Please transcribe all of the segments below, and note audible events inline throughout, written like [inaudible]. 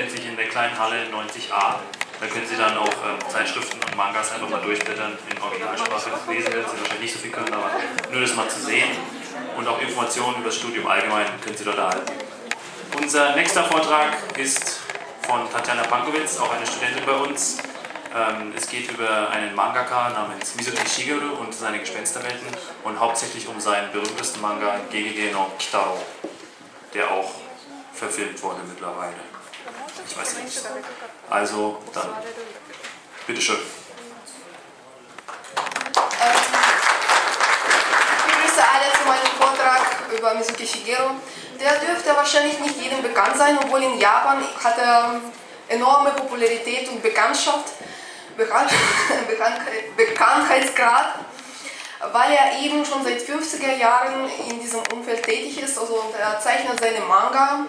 befindet sich in der kleinen Halle 90a. Da können Sie dann auch ähm, Zeitschriften und Mangas einfach mal durchblättern in Originalsprache. Das lesen werden Sie wahrscheinlich nicht so viel können, aber nur das mal zu sehen. Und auch Informationen über das Studium allgemein können Sie dort erhalten. Unser nächster Vortrag ist von Tatjana Pankowitz, auch eine Studentin bei uns. Ähm, es geht über einen Mangaka namens Mizuki Shigeru und seine Gespensterwelten und hauptsächlich um seinen berühmtesten Manga Gegege no Kitaro, der auch verfilmt wurde mittlerweile. Ich weiß nicht. Also, dann, bitteschön. Ich begrüße alle zu meinem Vortrag über Mizuki Shigeru. Der dürfte wahrscheinlich nicht jedem bekannt sein, obwohl in Japan hat er enorme Popularität und Bekanntschaft, Bekannt, [laughs] Bekanntheitsgrad, weil er eben schon seit 50er Jahren in diesem Umfeld tätig ist. Also er zeichnet seine Manga.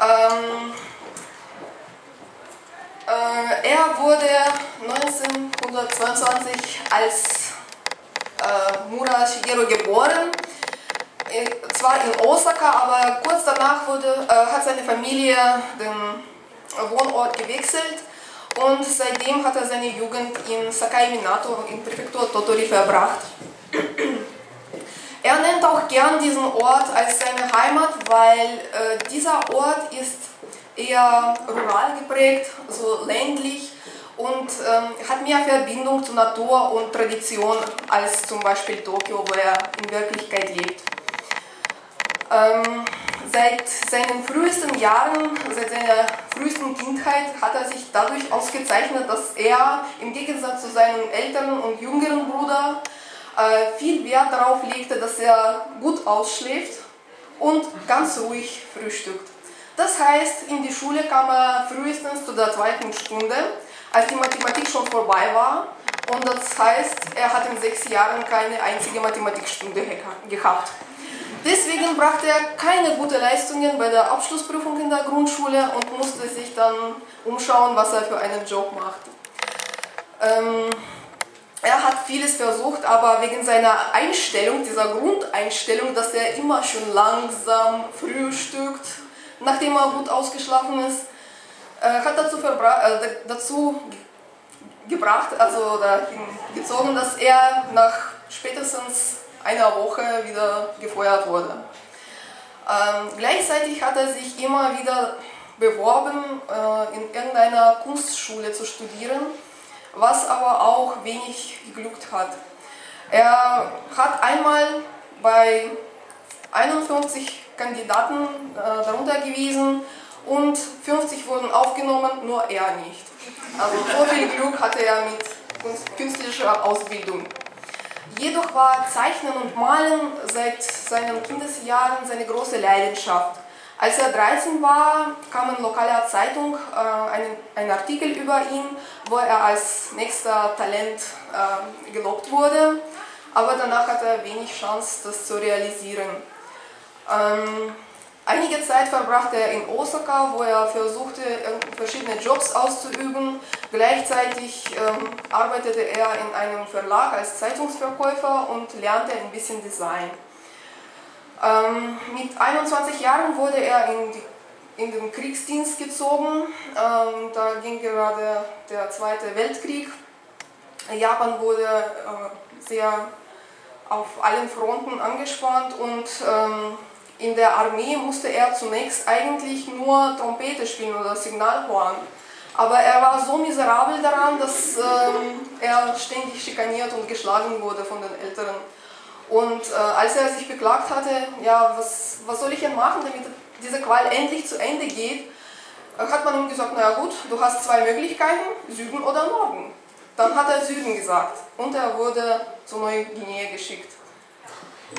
Ähm, äh, er wurde 1922 als äh, Mura Shigeru geboren, äh, zwar in Osaka, aber kurz danach wurde, äh, hat seine Familie den Wohnort gewechselt und seitdem hat er seine Jugend in Sakai Minato in Präfektur Totori verbracht. Er nennt auch gern diesen Ort als seine Heimat, weil äh, dieser Ort ist eher rural geprägt, so ländlich und ähm, hat mehr Verbindung zur Natur und Tradition als zum Beispiel Tokio, wo er in Wirklichkeit lebt. Ähm, seit seinen frühesten Jahren, seit seiner frühesten Kindheit hat er sich dadurch ausgezeichnet, dass er im Gegensatz zu seinem älteren und jüngeren Bruder äh, viel Wert darauf legte, dass er gut ausschläft und ganz ruhig frühstückt. Das heißt, in die Schule kam er frühestens zu der zweiten Stunde, als die Mathematik schon vorbei war. Und das heißt, er hat in sechs Jahren keine einzige Mathematikstunde gehabt. Deswegen brachte er keine guten Leistungen bei der Abschlussprüfung in der Grundschule und musste sich dann umschauen, was er für einen Job macht. Ähm, er hat vieles versucht, aber wegen seiner Einstellung, dieser Grundeinstellung, dass er immer schon langsam frühstückt, nachdem er gut ausgeschlafen ist, äh, hat dazu, äh, dazu gebracht, also dahin gezogen, dass er nach spätestens einer Woche wieder gefeuert wurde. Ähm, gleichzeitig hat er sich immer wieder beworben, äh, in irgendeiner Kunstschule zu studieren, was aber auch wenig geglückt hat. Er hat einmal bei 51 Kandidaten äh, darunter gewesen und 50 wurden aufgenommen, nur er nicht. Also so viel Glück hatte er mit künstlicher Ausbildung. Jedoch war Zeichnen und Malen seit seinen Kindesjahren seine große Leidenschaft. Als er 13 war, kam in lokaler Zeitung äh, ein, ein, Artikel über ihn, wo er als nächster Talent äh, gelobt wurde, aber danach hatte er wenig Chance, das zu realisieren. Ähm, einige Zeit verbrachte er in Osaka, wo er versuchte, verschiedene Jobs auszuüben. Gleichzeitig ähm, arbeitete er in einem Verlag als Zeitungsverkäufer und lernte ein bisschen Design. Ähm, mit 21 Jahren wurde er in, die, in den Kriegsdienst gezogen. Ähm, da ging gerade der Zweite Weltkrieg. Japan wurde äh, sehr auf allen Fronten angespannt und ähm, in der Armee musste er zunächst eigentlich nur Trompete spielen oder Signalhorn. Aber er war so miserabel daran, dass ähm, er ständig schikaniert und geschlagen wurde von den Älteren. Und äh, als er sich beklagt hatte, ja, was, was soll ich denn machen, damit diese Qual endlich zu Ende geht, äh, hat man ihm gesagt, naja gut, du hast zwei Möglichkeiten, Süden oder Norden. Dann hat er Süden gesagt und er wurde zu Neuguinea geschickt.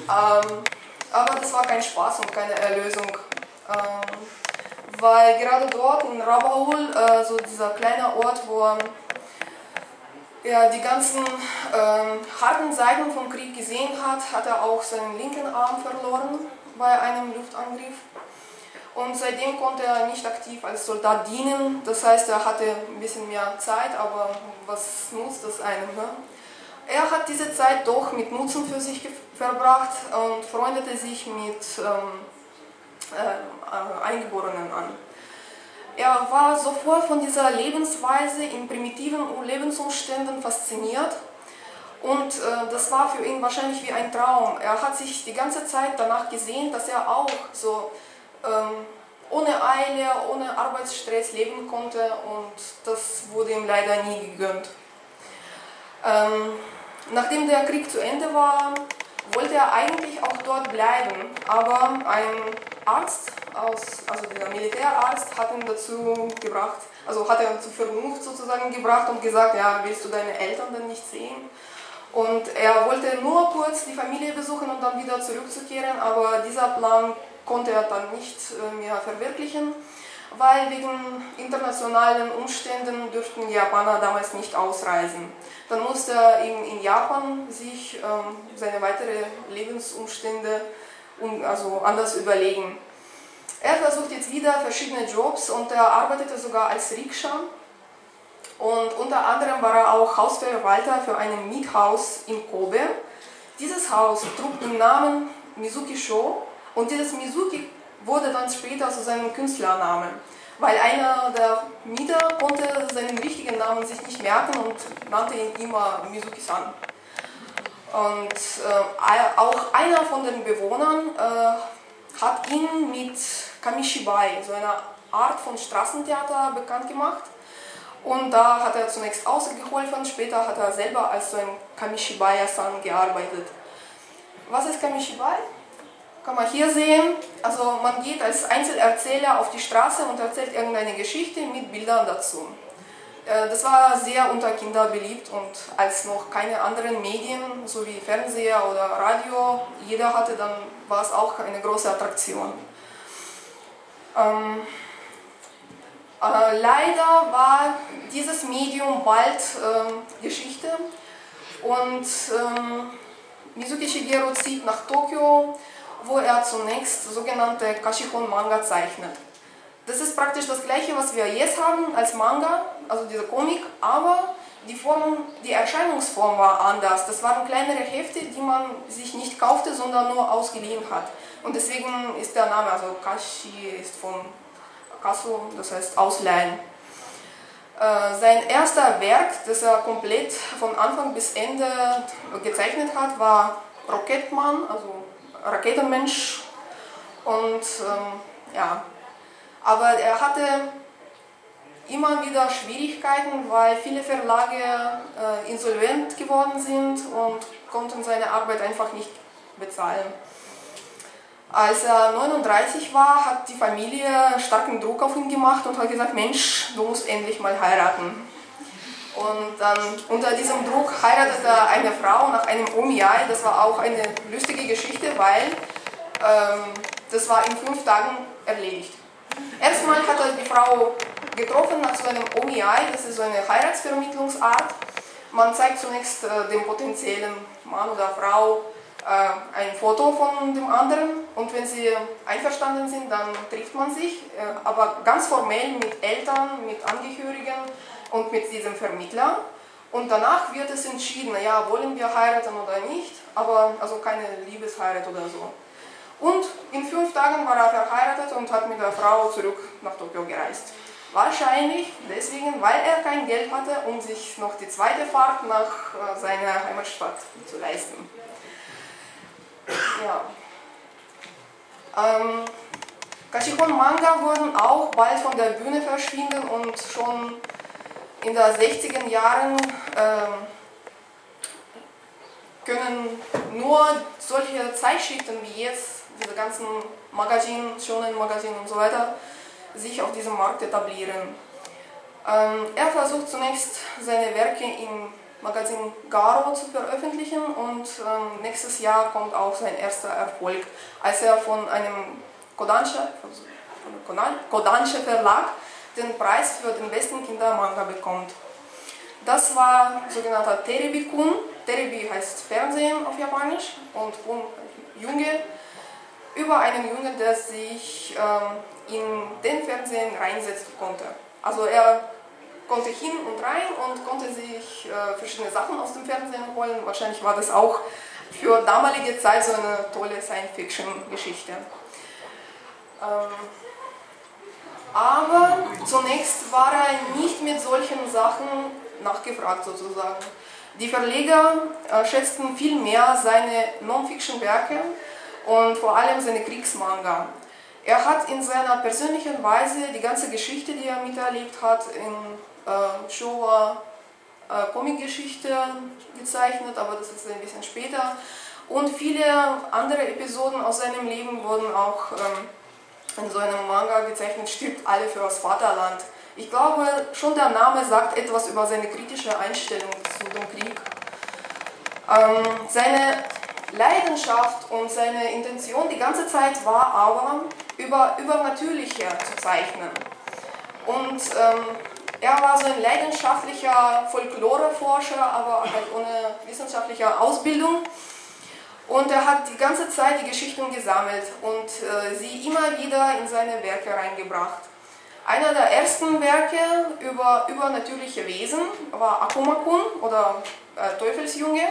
Ähm, aber das war kein Spaß und keine Erlösung. Ähm, weil gerade dort in Rabaul, äh, so dieser kleine Ort, wo er die ganzen ähm, harten Seiten vom Krieg gesehen hat, hat er auch seinen linken Arm verloren bei einem Luftangriff. Und seitdem konnte er nicht aktiv als Soldat dienen. Das heißt, er hatte ein bisschen mehr Zeit, aber was nutzt das einem? Ne? Er hat diese Zeit doch mit Nutzen für sich verbracht und freundete sich mit ähm, äh, Eingeborenen an. Er war sofort von dieser Lebensweise in primitiven Lebensumständen fasziniert und äh, das war für ihn wahrscheinlich wie ein Traum. Er hat sich die ganze Zeit danach gesehen, dass er auch so ähm, ohne Eile, ohne Arbeitsstress leben konnte und das wurde ihm leider nie gegönnt. Ähm, nachdem der Krieg zu Ende war, wollte er eigentlich auch dort bleiben, aber ein Arzt, aus, also der Militärarzt, hat ihn dazu gebracht, also hat er zur Vernunft sozusagen gebracht und gesagt, ja, willst du deine Eltern denn nicht sehen? Und er wollte nur kurz die Familie besuchen und dann wieder zurückzukehren, aber dieser Plan konnte er dann nicht äh, mehr verwirklichen, weil wegen internationalen Umständen dürften Japaner damals nicht ausreisen. Dann musste er in, Japan sich ähm, seine weiteren Lebensumstände um, also anders überlegen. Er versucht jetzt wieder verschiedene Jobs und er arbeitete sogar als Rikscha. Und unter anderem war er auch Hausverwalter für ein Miethaus in Kobe. Dieses Haus trug den Namen Mizuki Sho und dieses Mizuki wurde dann später zu seinem Künstlernamen weil einer der Mieter konnte seinen richtigen Namen sich nicht merken und nannte ihn immer Mizuki-san. Und äh, auch einer von den Bewohnern äh, hat ihn mit Kamishibai, so einer Art von Straßentheater, bekannt gemacht. Und da hat er zunächst ausgeholfen, später hat er selber als so ein Kamishibai-san gearbeitet. Was ist Kamishibai? Kann man hier sehen, also man geht als Einzelerzähler auf die Straße und erzählt irgendeine Geschichte mit Bildern dazu. Äh, das war sehr unter Kinder beliebt und als noch keine anderen Medien, so wie Fernseher oder Radio, jeder hatte, dann war es auch eine große Attraktion. Ähm, äh, leider war dieses Medium bald äh, Geschichte und ähm, Mizuki Shigeru zieht nach Tokio wo er zunächst sogenannte Kashihon Manga zeichnet. Das ist praktisch das gleiche, was wir jetzt haben als Manga, also dieser Comic, aber die, Form, die Erscheinungsform war anders. Das waren kleinere Hefte, die man sich nicht kaufte, sondern nur ausgeliehen hat. Und deswegen ist der Name, also Kashi ist von Kasso, das heißt Ausleihen. Äh, sein erster Werk, das er komplett von Anfang bis Ende gezeichnet hat, war Rocketman, also Raketenmensch und ähm, ja, aber er hatte immer wieder Schwierigkeiten, weil viele Verlage äh, insolvent geworden sind und konnten seine Arbeit einfach nicht bezahlen. Als er 39 war, hat die Familie starken Druck auf ihn gemacht und hat gesagt, Mensch, du musst endlich mal heiraten. Und dann unter diesem Druck heiratete er eine Frau nach einem Omiai. Das war auch eine lustige Geschichte, weil ähm, das war in fünf Tagen erledigt. Erstmal hat er die Frau getroffen nach so einem Omiai, das ist so eine Heiratsvermittlungsart. Man zeigt zunächst äh, dem potenziellen Mann oder Frau äh, ein Foto von dem anderen und wenn sie einverstanden sind, dann trifft man sich, äh, aber ganz formell mit Eltern, mit Angehörigen und mit diesem Vermittler. Und danach wird es entschieden, ja, wollen wir heiraten oder nicht, aber also keine Liebesheirat oder so. Und in fünf Tagen war er verheiratet und hat mit der Frau zurück nach Tokio gereist. Wahrscheinlich deswegen, weil er kein Geld hatte, um sich noch die zweite Fahrt nach äh, seiner Heimatstadt zu leisten. Ja. Ähm, Kashihon Manga wurden auch bald von der Bühne verschwinden und schon in den 60er Jahren äh, können nur solche Zeitschriften wie jetzt, diese ganzen Magazine, Shonen Magazine und so weiter, sich auf diesem Markt etablieren. Ähm, er versucht zunächst seine Werke im Magazin Garo zu veröffentlichen und ähm, nächstes Jahr kommt auch sein erster Erfolg, als er von einem Kodansha, Kodansha Verlag den Preis für den besten Kindermanga bekommt. Das war sogenannter Terebi-kun. Terebi heißt Fernsehen auf Japanisch und Kun Junge. Über einen Jungen, der sich ähm, in den Fernsehen reinsetzen konnte. Also er konnte hin und rein und konnte sich äh, verschiedene Sachen aus dem Fernsehen holen. Wahrscheinlich war das auch für damalige Zeit so eine tolle Science-Fiction-Geschichte. Ähm, aber zunächst war er nicht mit solchen Sachen nachgefragt sozusagen. Die Verleger äh, schätzten viel mehr seine Non-Fiction-Werke und vor allem seine Kriegsmanga. Er hat in seiner persönlichen Weise die ganze Geschichte, die er miterlebt hat, in äh, Showa äh, Comicgeschichte gezeichnet, aber das ist ein bisschen später. Und viele andere Episoden aus seinem Leben wurden auch ähm, in so einem Manga gezeichnet, stirbt alle für das Vaterland. Ich glaube, schon der Name sagt etwas über seine kritische Einstellung zu dem Krieg. Ähm, seine Leidenschaft und seine Intention die ganze Zeit war aber, über Übernatürliche zu zeichnen. Und ähm, er war so ein leidenschaftlicher Folkloreforscher, aber halt ohne wissenschaftliche Ausbildung. Und er hat die ganze Zeit die Geschichten gesammelt und äh, sie immer wieder in seine Werke reingebracht. Einer der ersten Werke über übernatürliche Wesen war Akumakun oder äh, Teufelsjunge,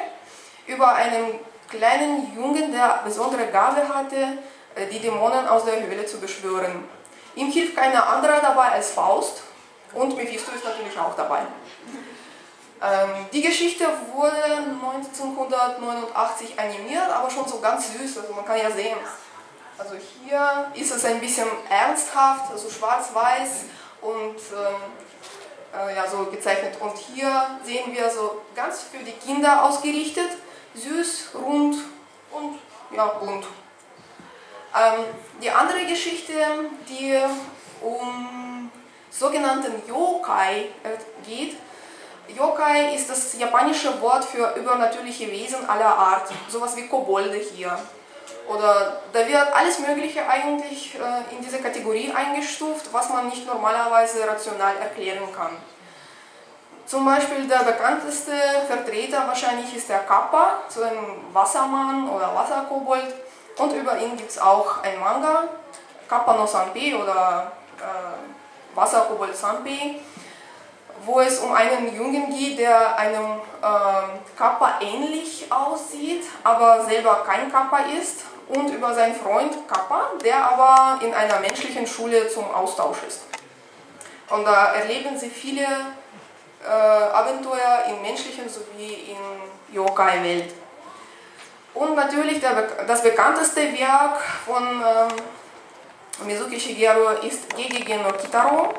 über einen kleinen Jungen, der besondere Gabe hatte, äh, die Dämonen aus der Höhle zu beschwören. Ihm hilft keiner anderer dabei als Faust und Mephisto ist natürlich auch dabei. Ähm, die Geschichte wurde 1989 animiert, aber schon so ganz süß, also man kann ja sehen. Also hier ist es ein bisschen ernsthaft, also schwarz-weiß und ähm, äh, ja, so gezeichnet. Und hier sehen wir so ganz für die Kinder ausgerichtet, süß, rund und ja, bunt. Ähm, die andere Geschichte, die um sogenannten Yokai äh, geht, Yokai ist das japanische Wort für übernatürliche Wesen aller Art, sowas wie Kobolde hier. Oder da wird alles Mögliche eigentlich äh, in diese Kategorie eingestuft, was man nicht normalerweise rational erklären kann. Zum Beispiel der bekannteste Vertreter wahrscheinlich ist der Kappa, so ein Wassermann oder Wasserkobold. Und über ihn gibt es auch ein Manga, Kappa no Sanpei oder äh, Wasserkobold Sanpei wo es um einen Jungen geht, der einem äh, Kappa ähnlich aussieht, aber selber kein Kappa ist, und über seinen Freund Kappa, der aber in einer menschlichen Schule zum Austausch ist. Und da erleben sie viele äh, Abenteuer im menschlichen sowie in Yokai-Welt. Und natürlich der, das bekannteste Werk von ähm, Mizuki Shigeru ist Gegege no Kitaro.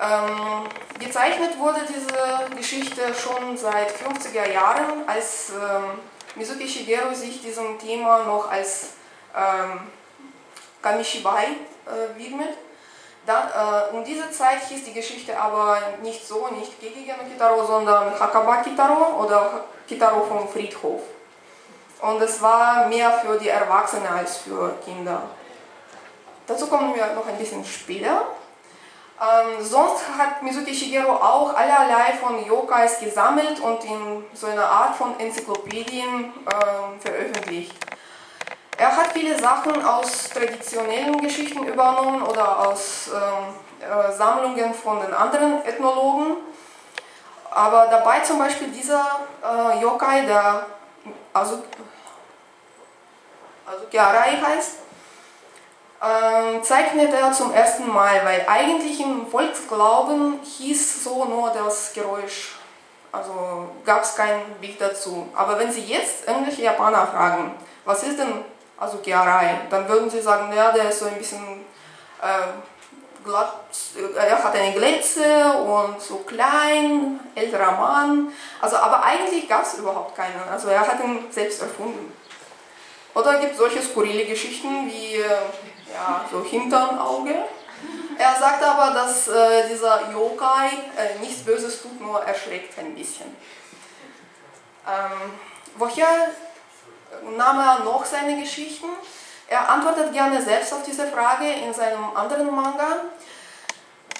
Ähm, gezeichnet wurde diese Geschichte schon seit 50er Jahren, als ähm, Mizuki Shigeru sich diesem Thema noch als ähm, Kamishibai äh, widmet. Dann, äh, um diese Zeit hieß die Geschichte aber nicht so, nicht Gegege no Kitaro, sondern Hakaba Kitaro oder Kitaro vom Friedhof. Und es war mehr für die Erwachsenen als für Kinder. Dazu kommen wir noch ein bisschen später. Ähm, sonst hat Mizuki Shigeru auch allerlei von Yokais gesammelt und in so einer Art von Enzyklopädien äh, veröffentlicht. Er hat viele Sachen aus traditionellen Geschichten übernommen oder aus ähm, äh, Sammlungen von den anderen Ethnologen. Aber dabei zum Beispiel dieser äh, Yokai, der also Gyarai heißt, ähm, zeichnet er zum ersten Mal, weil eigentlich im Volksglauben hieß so nur das Geräusch. Also gab es kein Bild dazu. Aber wenn Sie jetzt irgendwelche Japaner fragen, was ist denn also Kiarai, dann würden sie sagen, ja, der ist so ein bisschen äh, glatt, er hat eine Glätze und so klein, älterer Mann. Also, aber eigentlich gab es überhaupt keinen. Also er hat ihn selbst erfunden. Oder gibt solche skurrile Geschichten wie äh, ja, so hinterm Auge. Er sagt aber, dass äh, dieser Yokai äh, nichts Böses tut, nur erschreckt ein bisschen. Ähm, woher nahm er noch seine Geschichten? Er antwortet gerne selbst auf diese Frage in seinem anderen Manga,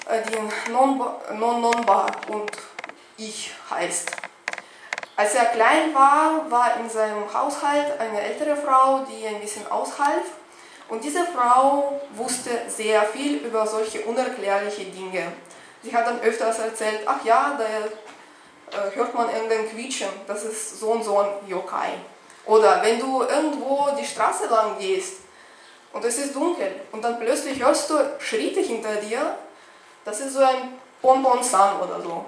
äh, die Non Nonba und Ich heißt. Als er klein war, war in seinem Haushalt eine ältere Frau, die ein bisschen aushalf. Und diese Frau wusste sehr viel über solche unerklärliche Dinge. Sie hat dann öfters erzählt, ach ja, da äh, hört man irgendein Quietschen, das ist so und so ein Yokai. Oder wenn du irgendwo die Straße lang gehst und es ist dunkel und dann plötzlich hörst du Schritte hinter dir, das ist so ein Bonbon-San oder so.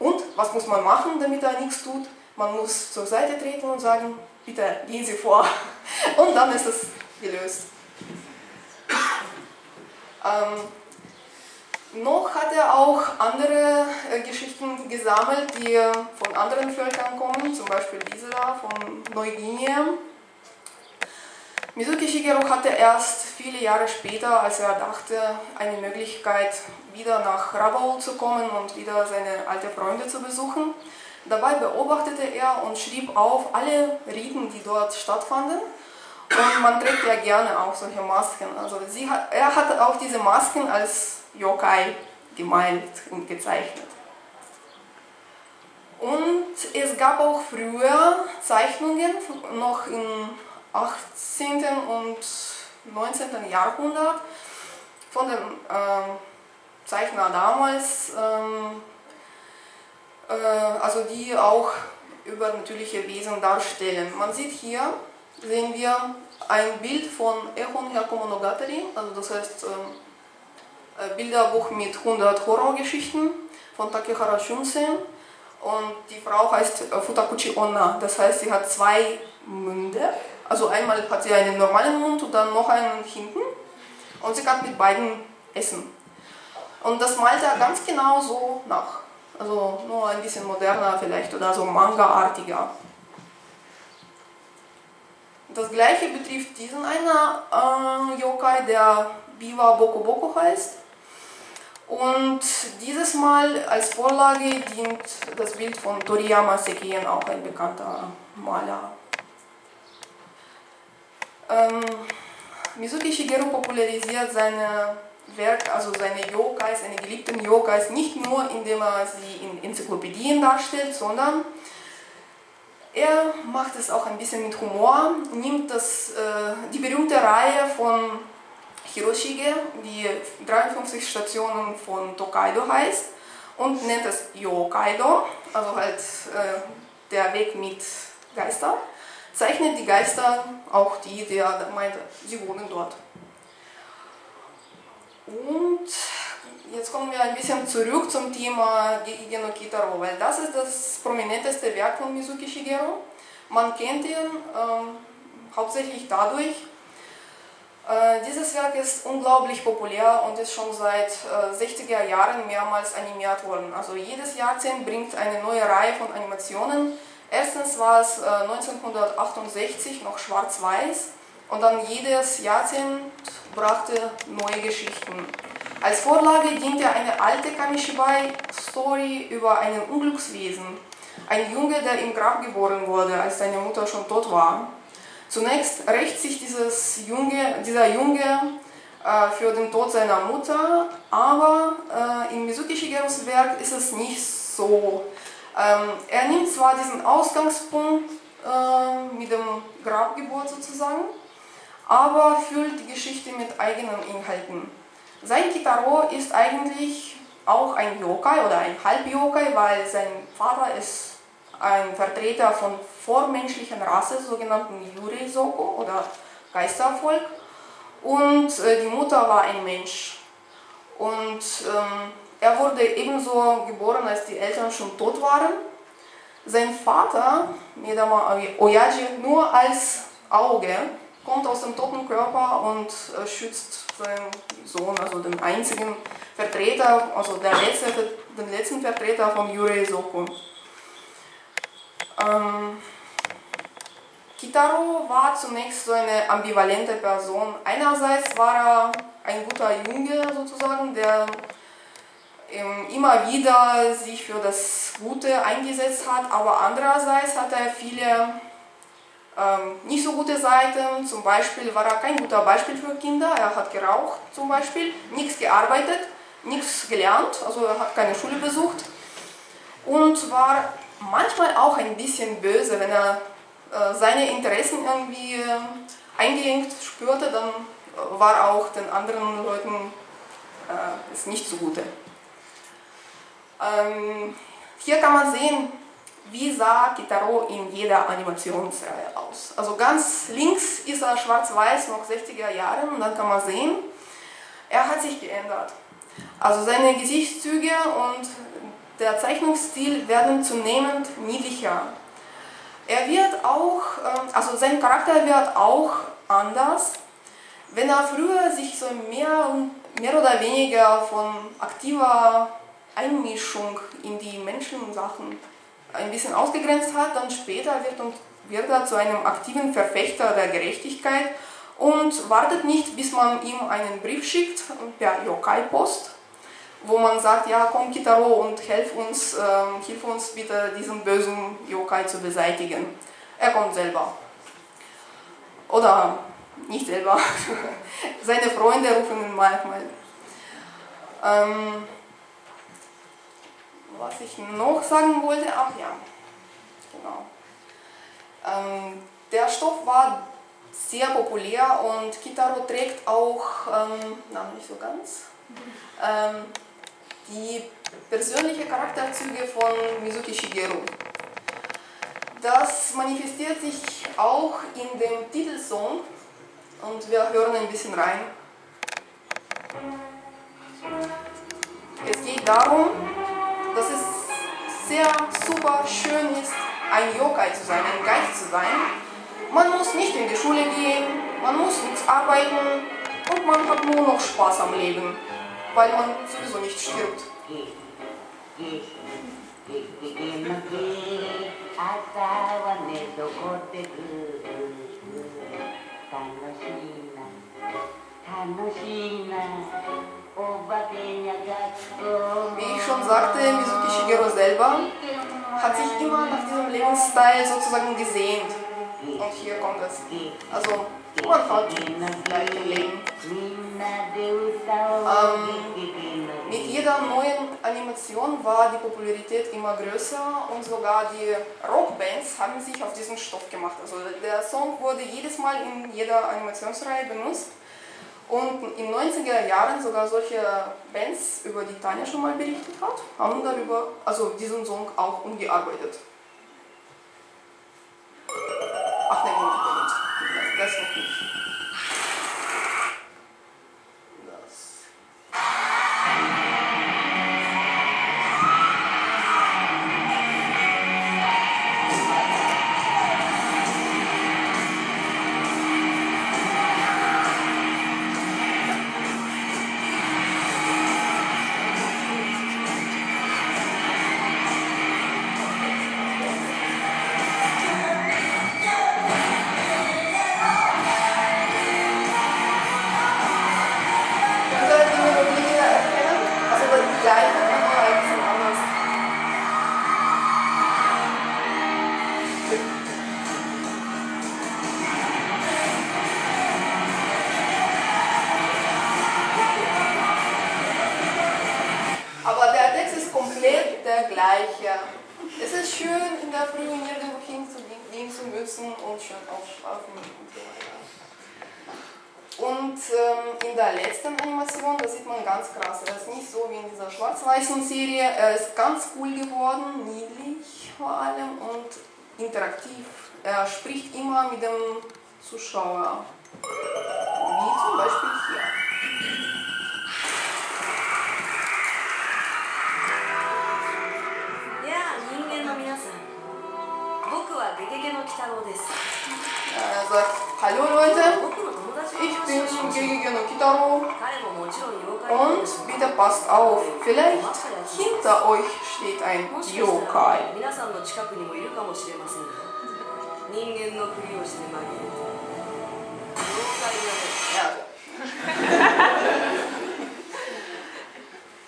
Und was muss man machen, damit er nichts tut? Man muss zur Seite treten und sagen, bitte gehen Sie vor. [laughs] Und dann ist es gelöst. Ähm, noch hat er auch andere äh, Geschichten gesammelt, die von anderen Völkern kommen, zum Beispiel diese da von Neuguinea. Mizuki Shigeru hatte erst viele Jahre später, als er dachte, eine Möglichkeit, wieder nach Rabaul zu kommen und wieder seine alten Freunde zu besuchen. Dabei beobachtete er und schrieb auf alle Riten, die dort stattfanden. Und man trägt ja gerne auch solche Masken. Also hat, er hat auch diese Masken als Yokai gemalt und gezeichnet. Und es gab auch früher Zeichnungen, noch im 18. und 19. Jahrhundert, von dem äh, Zeichner damals. Ähm, äh, also die auch übernatürliche Wesen darstellen. Man sieht hier, sehen wir ein Bild von Echon Monogatari, also das heißt ähm, äh, Bilderbuch mit 100 Horrorgeschichten von Takehara Shunsen. Und die Frau heißt äh, Futakuchi Onna, das heißt, sie hat zwei Munde. Also einmal hat sie einen normalen Mund und dann noch einen hinten. Und sie kann mit beiden essen. Und das malt er ganz genau so nach. Also nur ein bisschen moderner vielleicht oder so Manga-artiger. Das gleiche betrifft diesen einer äh, Yokai, der Biwa Boko Boko heißt. Und dieses Mal als Vorlage dient das Bild von Toriyama Sekien, auch ein bekannter Maler. Ähm, Mizuki Shigeru popularisiert seine Werk, also seine Yokais, seine geliebten Yokais, nicht nur indem er sie in Enzyklopädien darstellt, sondern er macht es auch ein bisschen mit Humor, nimmt das, äh, die berühmte Reihe von Hiroshige, die 53 Stationen von Tokaido heißt, und nennt es Yokaido, also halt äh, der Weg mit Geistern, zeichnet die Geister, auch die, der meint, sie wohnen dort. Und jetzt kommen wir ein bisschen zurück zum Thema Geki no Kitaro, weil das ist das prominenteste Werk von Mizuki Shigeru. Man kennt ihn ähm, hauptsächlich dadurch, äh, dieses Werk ist unglaublich populär und ist schon seit äh, 60er Jahren mehrmals animiert worden. Also jedes Jahrzehnt bringt eine neue Reihe von Animationen. Erstens war es äh, 1968 noch schwarz-weiß und dann jedes Jahrzehnt brachte neue Geschichten. Als Vorlage diente eine alte Kamishibai-Story über einen Unglückswesen. Ein Junge, der im Grab geboren wurde, als seine Mutter schon tot war. Zunächst rächt sich dieses Junge, dieser Junge äh, für den Tod seiner Mutter, aber äh, in Mizuki Shigerus Werk ist es nicht so. Ähm, er nimmt zwar diesen Ausgangspunkt äh, mit dem Grabgeburt sozusagen, aber füllt die Geschichte mit eigenen Inhalten. Sein Kitaro ist eigentlich auch ein Yokai oder ein Halb-Yokai, weil sein Vater ist ein Vertreter von vormenschlichen Rasse, sogenannten Yurei-Soko oder Geistervolk. Und äh, die Mutter war ein Mensch. Und ähm, er wurde ebenso geboren, als die Eltern schon tot waren. Sein Vater, Medama Oyaji, nur als Auge kommt aus dem toten Körper und äh, schützt seinen Sohn, also den einzigen Vertreter, also der letzte, den letzten Vertreter von Yurei Soko. Ähm, Kitaro war zunächst so eine ambivalente Person. Einerseits war er ein guter Junge sozusagen, der ähm, immer wieder sich für das Gute eingesetzt hat, aber andererseits hat er viele nicht so gute Seiten. Zum Beispiel war er kein guter Beispiel für Kinder. Er hat geraucht zum Beispiel, nichts gearbeitet, nichts gelernt, also er hat keine Schule besucht und war manchmal auch ein bisschen böse, wenn er äh, seine Interessen irgendwie äh, eingeengt spürte, dann war auch den anderen Leuten äh, es nicht zugute. Ähm, hier kann man sehen, wie sah Kitaro in jeder Animationsreihe aus. Also ganz links ist er schwarz-weiß, noch 60er Jahre, und dann kann man sehen, er hat sich geändert. Also seine Gesichtszüge und der Zeichnungsstil werden zunehmend niedlicher. Er wird auch, ähm, also sein Charakter wird auch anders. Wenn er früher sich so mehr, mehr oder weniger von aktiver Einmischung in die Menschensachen ein bisschen ausgegrenzt hat, dann später wird, und, wird er zu einem aktiven Verfechter der Gerechtigkeit und wartet nicht, bis man ihm einen Brief schickt per Yokai-Post, wo man sagt, ja komm Kitaro und hilf uns, äh, hilf uns bitte diesen bösen Yokai zu beseitigen. Er kommt selber. Oder nicht selber. [laughs] Seine Freunde rufen ihn manchmal. Ähm, was ich noch sagen wollte, ach ja, genau. Ähm, der Stoff war sehr populär und Kitaro trägt auch, ähm, na nicht so ganz, ähm, die persönlichen Charakterzüge von Mizuki Shigeru. Das manifestiert sich auch in dem Titelsong und wir hören ein bisschen rein. Es geht darum, dass es sehr super schön ist, ein Yokai zu sein, ein Geist zu sein. Man muss nicht in die Schule gehen, man muss nichts arbeiten und man hat nur noch Spaß am Leben, weil man sowieso nicht stirbt. Wie ich schon sagte, Mizuki Shigeru selber hat sich immer nach diesem Lebensstil sozusagen gesehnt. Und hier kommt es. Also, man hat gleich im Leben. Ähm, mit jeder neuen Animation war die Popularität immer größer und sogar die Rockbands haben sich auf diesen Stoff gemacht. Also der Song wurde jedes Mal in jeder Animationsreihe benutzt und in den 90er Jahren sogar solche Bands, über die Tanja schon mal berichtet hat, haben darüber, also diesen Song auch umgearbeitet. Aber der Text ist komplett der gleiche. Es ist schön, in der Früh nirgendwo hinzugehen zu müssen und schön aufschlafen und so weiter. Äh, der letzten Animation, da sieht man ganz krass, er ist nicht so wie in dieser schwarz-weißen Serie. Er ist ganz cool geworden, niedlich vor allem und interaktiv. Er spricht immer mit dem Zuschauer, wie zum Beispiel hier. Ja, er äh, sagt, hallo Leute, ich bin Gegege no Kitaro und bitte passt auf, vielleicht hinter euch steht ein Yokai. Ja.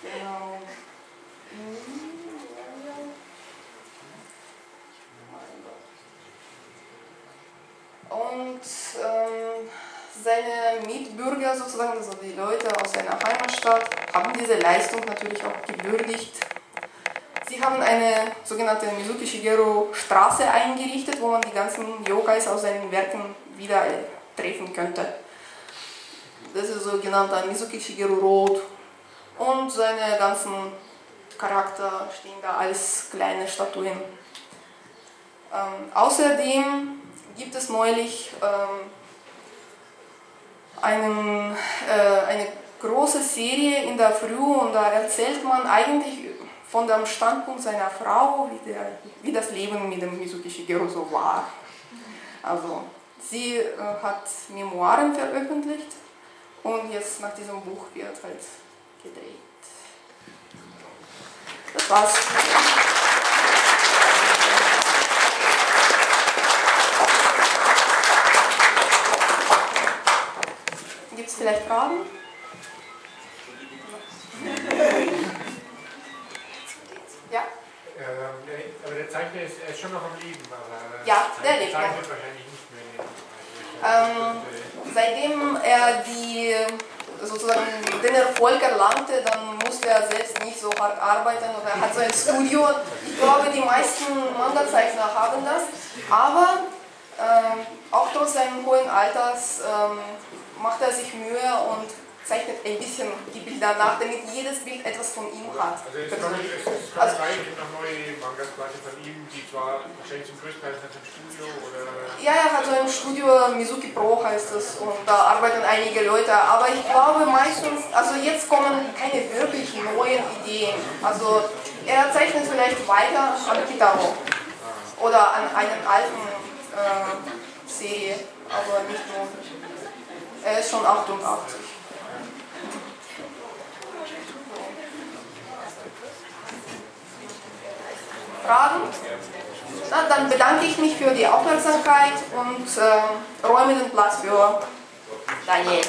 genau. [laughs] Und ähm, seine Mitbürger sozusagen, also die Leute aus seiner Heimatstadt, haben diese Leistung natürlich auch gewürdigt. Sie haben eine sogenannte Mizuki Shigeru Straße eingerichtet, wo man die ganzen Yokais aus seinen Werken wieder treffen könnte. Das ist sogenannter Mizuki Shigeru Road. Und seine ganzen Charakter stehen da als kleine Statuen. Ähm, außerdem gibt es neulich ähm, einen, äh, eine große Serie in der Früh und da erzählt man eigentlich von dem Standpunkt seiner Frau, wie, der, wie das Leben mit dem Mizuki Shigeru so war. Also sie äh, hat Memoiren veröffentlicht und jetzt nach diesem Buch wird halt gedreht. Das war's. Gibt es vielleicht Fragen? Ja? Ähm, aber der Zeichner ist, ist schon noch am Leben, aber Ja, der lebt, ja. wahrscheinlich nicht mehr Ähm, seitdem er die, sozusagen den Erfolg erlangte, dann musste er selbst nicht so hart arbeiten oder er hat so ein Studio. Ich glaube, die meisten Manga-Zeichner haben das. Aber ähm, auch trotz seines hohen Alters ähm, macht er sich Mühe und zeichnet ein bisschen die Bilder nach, damit jedes Bild etwas von ihm hat. Also es kommen, es, es kommen Also- eigentlich noch neue Mangas quasi von ihm, die zwar wahrscheinlich zum größten Teil sind im Studio oder Ja, er hat so ein Studio, Mizuki Pro heißt es, und da arbeiten einige Leute. Aber ich glaube meistens, also jetzt kommen keine wirklich neuen Ideen. Also er zeichnet vielleicht weiter an Kitaro oder an einer alten äh, Serie, aber nicht nur. Er ist schon 88. Fragen? Na, dann bedanke ich mich für die Aufmerksamkeit und äh, räume den Platz für Daniel.